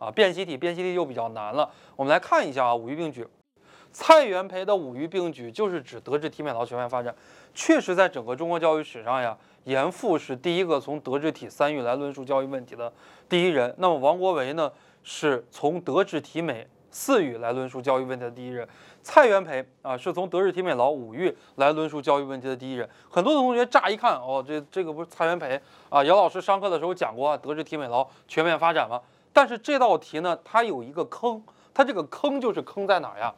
啊，辨析题，辨析题就比较难了。我们来看一下啊，五育并举，蔡元培的五育并举就是指德智体美劳全面发展。确实，在整个中国教育史上呀，严复是第一个从德智体三育来论述教育问题的第一人。那么王国维呢，是从德智体美四育来论述教育问题的第一人。蔡元培啊，是从德智体美劳五育来论述教育问题的第一人。很多的同学乍一看，哦，这这个不是蔡元培啊？姚老师上课的时候讲过啊，德智体美劳全面发展吗？但是这道题呢，它有一个坑，它这个坑就是坑在哪儿呀？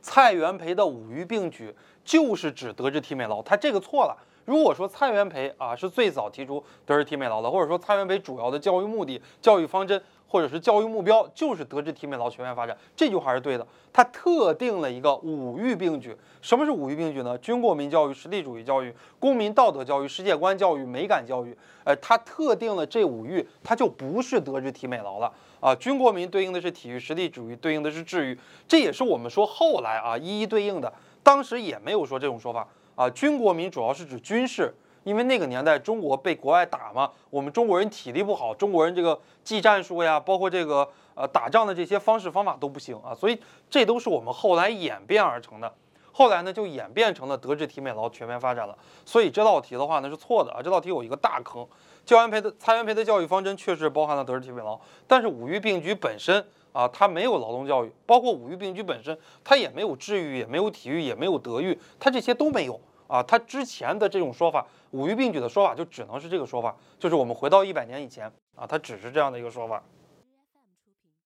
蔡元培的五育并举就是指德智体美劳，他这个错了。如果说蔡元培啊是最早提出德智体美劳的，或者说蔡元培主要的教育目的、教育方针或者是教育目标就是德智体美劳全面发展，这句话是对的。他特定了一个五育并举。什么是五育并举呢？军国民教育、实力主义教育、公民道德教育、世界观教育、美感教育。呃，他特定了这五育，它就不是德智体美劳了啊。军国民对应的是体育，实力主义对应的是智育，这也是我们说后来啊一一对应的。当时也没有说这种说法啊。军国民主要是指军事，因为那个年代中国被国外打嘛，我们中国人体力不好，中国人这个技战术呀，包括这个呃打仗的这些方式方法都不行啊，所以这都是我们后来演变而成的。后来呢，就演变成了德智体美劳全面发展了。所以这道题的话呢是错的啊，这道题有一个大坑。教元培的蔡元培的教育方针确实包含了德智体美劳，但是五育并举本身啊，它没有劳动教育，包括五育并举本身，它也没有智育，也没有体育，也没有德育，它这些都没有啊。他之前的这种说法，五育并举的说法就只能是这个说法，就是我们回到一百年以前啊，它只是这样的一个说法。